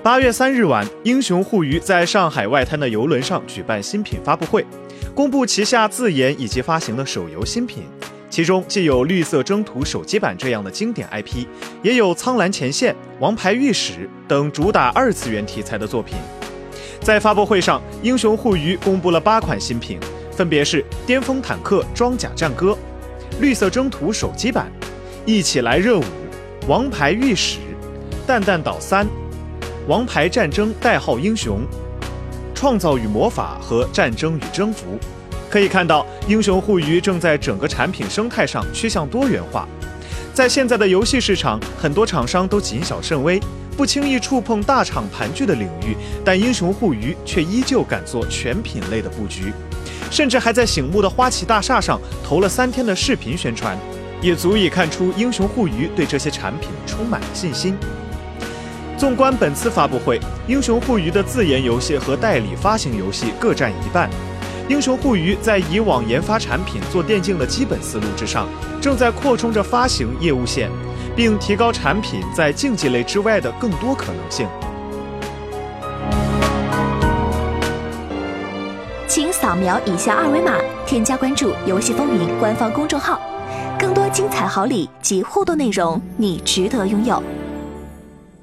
八月三日晚，英雄互娱在上海外滩的游轮上举办新品发布会，公布旗下自研以及发行的手游新品。其中既有《绿色征途》手机版这样的经典 IP，也有《苍蓝前线》《王牌御史》等主打二次元题材的作品。在发布会上，英雄互娱公布了八款新品，分别是《巅峰坦克装甲战歌》、《绿色征途》手机版、《一起来热舞》、《王牌御史》、《蛋蛋岛三》。王牌战争代号英雄，创造与魔法和战争与征服，可以看到，英雄互娱正在整个产品生态上趋向多元化。在现在的游戏市场，很多厂商都谨小慎微，不轻易触碰大厂盘踞的领域，但英雄互娱却依旧敢做全品类的布局，甚至还在醒目的花旗大厦上投了三天的视频宣传，也足以看出英雄互娱对这些产品充满了信心。纵观本次发布会，英雄互娱的自研游戏和代理发行游戏各占一半。英雄互娱在以往研发产品做电竞的基本思路之上，正在扩充着发行业务线，并提高产品在竞技类之外的更多可能性。请扫描以下二维码，添加关注“游戏风云”官方公众号，更多精彩好礼及互动内容，你值得拥有。